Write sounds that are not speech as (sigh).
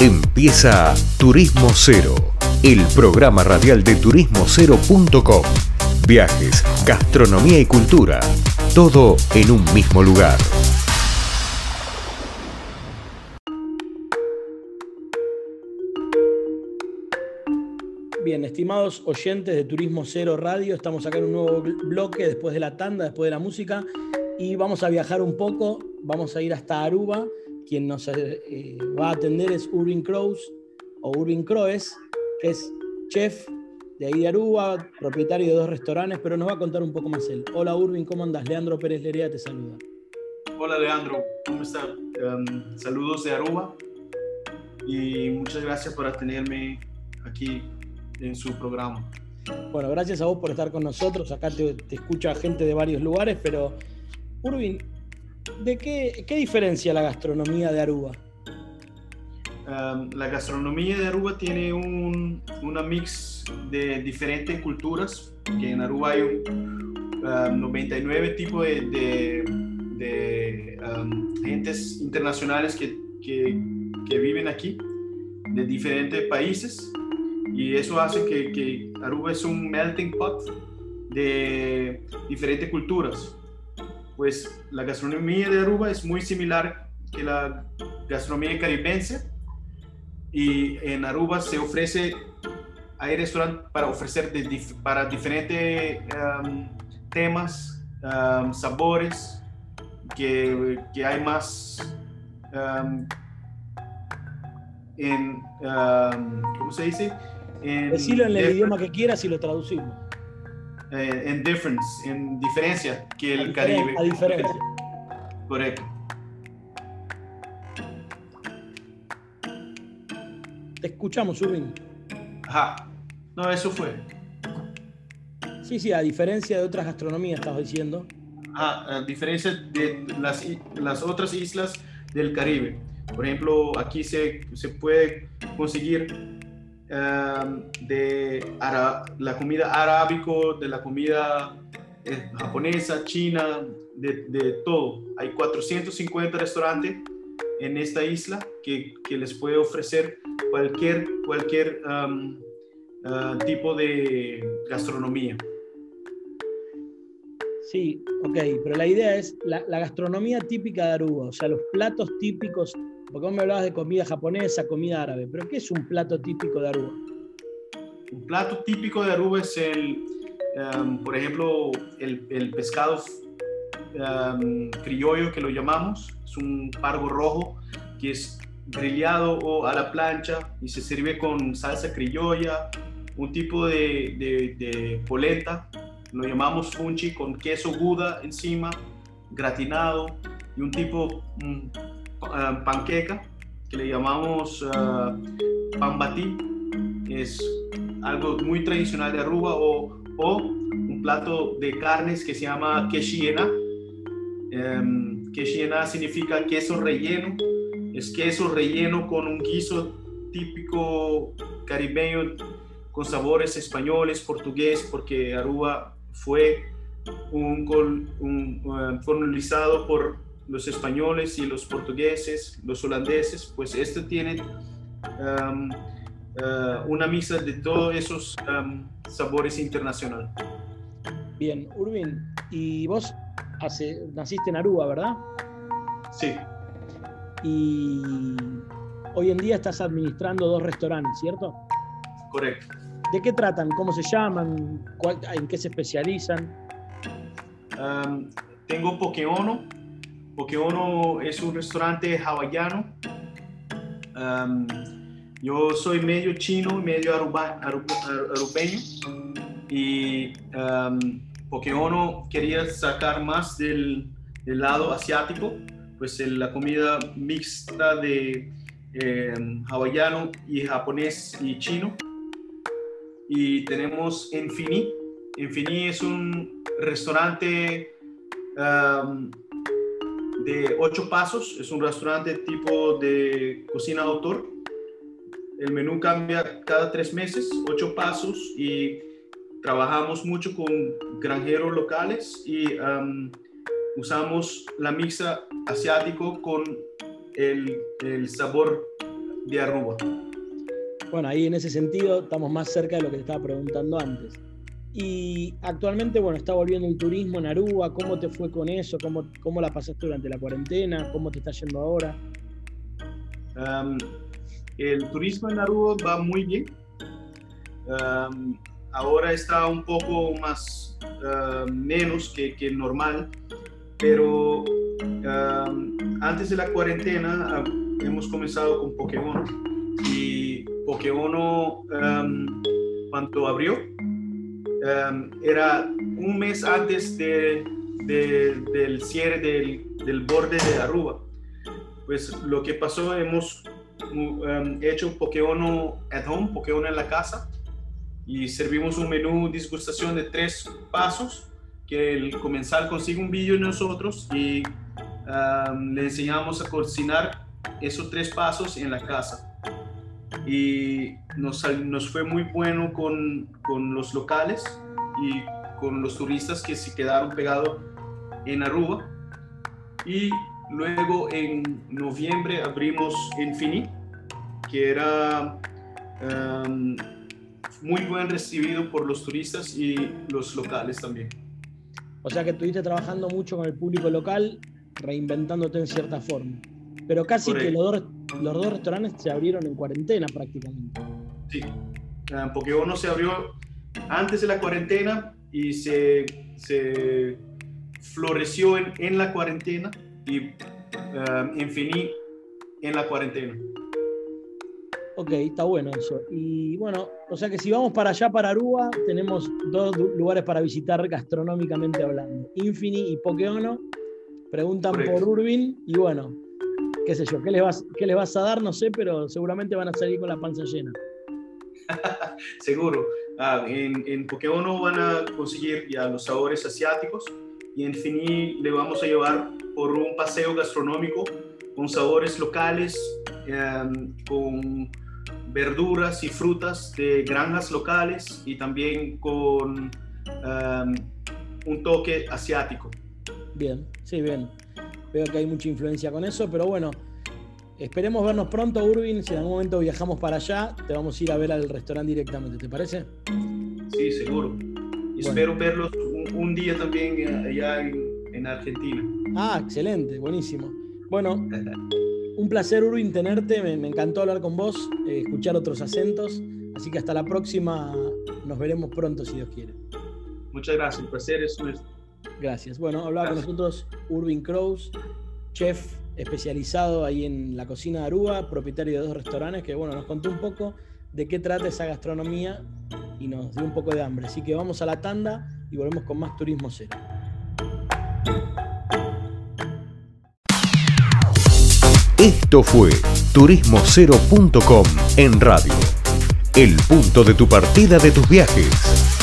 Empieza Turismo Cero, el programa radial de turismocero.com. Viajes, gastronomía y cultura, todo en un mismo lugar. Bien, estimados oyentes de Turismo Cero Radio, estamos acá en un nuevo bloque después de la tanda, después de la música, y vamos a viajar un poco, vamos a ir hasta Aruba quien nos eh, va a atender es Urban Crows o Urban Croes, que es chef de ahí de Aruba, propietario de dos restaurantes, pero nos va a contar un poco más él. Hola Urban, ¿cómo andas? Leandro Pérez Lerea te saluda. Hola Leandro, ¿cómo estás? Um, saludos de Aruba y muchas gracias por tenerme aquí en su programa. Bueno, gracias a vos por estar con nosotros. Acá te, te escucha gente de varios lugares, pero Urban, ¿de qué, qué diferencia la gastronomía de Aruba? Um, la gastronomía de Aruba tiene un, una mix de diferentes culturas, que en Aruba hay 99 um, tipos de, de, um, gentes internacionales que, que, que, viven aquí, de diferentes países, y eso hace que, que Aruba es un melting pot de diferentes culturas pues la gastronomía de Aruba es muy similar que la gastronomía caribense y en Aruba se ofrece, hay restaurantes para ofrecer para diferentes um, temas, um, sabores, que, que, hay más um, en, ¿cómo se dice? En, Decirlo en el idioma que quieras y lo traducimos eh, en difference, en diferencia que el Caribe. A diferencia. Correcto. Te escuchamos, Urbin. Ajá. No, eso fue. Sí, sí, a diferencia de otras gastronomías, estabas diciendo. Ah, a diferencia de las, las otras islas del Caribe. Por ejemplo, aquí se, se puede conseguir Em, de la comida arábico, de la comida eh, japonesa, china, de, todo. Hay 450 restaurantes en esta isla que, que les puede ofrecer cualquier, cualquier em, eh, tipo de gastronomía. Sí, ok, pero la idea es la, la, gastronomía típica de Aruba, o sea, los platos típicos porque vos me hablabas de comida japonesa, comida árabe, pero ¿qué es un plato típico de Aruba? Un plato típico de Aruba es el, em, por ejemplo, el, el pescado um, criollo que lo llamamos, es un pargo rojo que es grillado o a la plancha y se sirve con salsa criolla, un tipo de, de, de polenta, lo llamamos funchi con queso guda encima, gratinado y un tipo, eh, panqueca, que le llamamos uh, pan batí, es algo muy tradicional de Aruba, o, un plato de carnes que se llama queshiena. Um, queshiena significa queso relleno, es queso relleno con un guiso típico caribeño con sabores españoles, portugués, porque Aruba fue un, un, uh, colonizado por los españoles y los portugueses, los holandeses, pues esto tiene um, uh, una misa de todos esos um, sabores internacionales. Bien, Urbin, y vos hace, naciste en Aruba, ¿verdad? Sí. Y hoy en día estás administrando dos restaurantes, ¿cierto? Correcto. ¿De qué tratan? ¿Cómo se llaman? ¿En qué se especializan? Um, tengo Pokeono, porque uno es un restaurante hawaiano. yo soy medio chino, medio aruba, y porque uno quería sacar más del, lado asiático, pues la comida mixta de em, hawaiano y japonés y chino. Y tenemos Enfini. Enfini es un restaurante de ocho pasos. Es un restaurante tipo de cocina autor. El menú cambia cada tres meses, ocho pasos y trabajamos mucho con granjeros locales y usamos la mixta asiático con el, el sabor de Aruba. Bueno, ahí en ese sentido estamos más cerca de lo que estaba preguntando antes. Y actualmente, bueno, está volviendo el turismo en Aruba. ¿Cómo te fue con eso? ¿Cómo, cómo la pasaste durante la cuarentena? ¿Cómo te está yendo ahora? el turismo en Aruba va muy bien. ahora está un poco más menos que, que, normal, pero antes de la cuarentena hemos comenzado con Pokémon y Pokémon cuando abrió era un mes antes de, del cierre del, del, borde de Aruba. Pues lo que pasó, hemos hecho Pokémon at home, Pokémon en la casa, y servimos un menú disgustación de tres pasos que el comensal consigue un vídeo de nosotros y le enseñamos a cocinar esos tres pasos en la casa. Y nos, nos fue muy bueno con, con los locales y con los turistas que se quedaron pegados en Aruba. Y luego en noviembre abrimos Infini, que era muy buen recibido por los turistas y los locales también. O sea que estuviste trabajando mucho con el público local, reinventándote en cierta forma. Pero casi que los dos, los dos restaurantes se abrieron en cuarentena prácticamente. Sí, porque uno se abrió antes de la cuarentena y se, se floreció en, en, la cuarentena y en Fini en la cuarentena. Ok, está bueno eso. Y bueno, o sea que si vamos para allá, para Aruba, tenemos dos lugares para visitar gastronómicamente hablando. Infini y Pokeono. Preguntan por Urbin y bueno, qué sé yo, ¿qué les, vas, ¿qué les vas a dar? No sé, pero seguramente van a salir con la panza llena. (laughs) Seguro. Ah, en, en Pokeono van a conseguir ya los sabores asiáticos y en Fini le vamos a llevar por un paseo gastronómico con sabores locales, em, con verduras y frutas de granjas locales y también con em, un toque asiático. Bien, sí, bien. Veo que hay mucha influencia con eso, pero bueno, esperemos vernos pronto, Urbin. Si en algún momento viajamos para allá, te vamos a ir a ver al restaurante directamente, ¿te parece? Sí, seguro. Espero verlos un, día también allá en Argentina. Ah, excelente, buenísimo. Bueno, un placer, Urbin, tenerte. Me, encantó hablar con vos, eh, escuchar otros acentos. Así que hasta la próxima. Nos veremos pronto, si Dios quiere. Muchas gracias. El placer es nuestro. Gracias. Bueno, hablaba con nosotros Urbin Crows, chef especializado ahí en la cocina de Aruba, propietario de dos restaurantes, que bueno, nos contó un poco de qué trata esa gastronomía y nos dio un poco de hambre. Así que vamos a la tanda y volvemos con más Turismo Cero. Esto fue turismocero.com en radio. El punto de tu partida de tus viajes.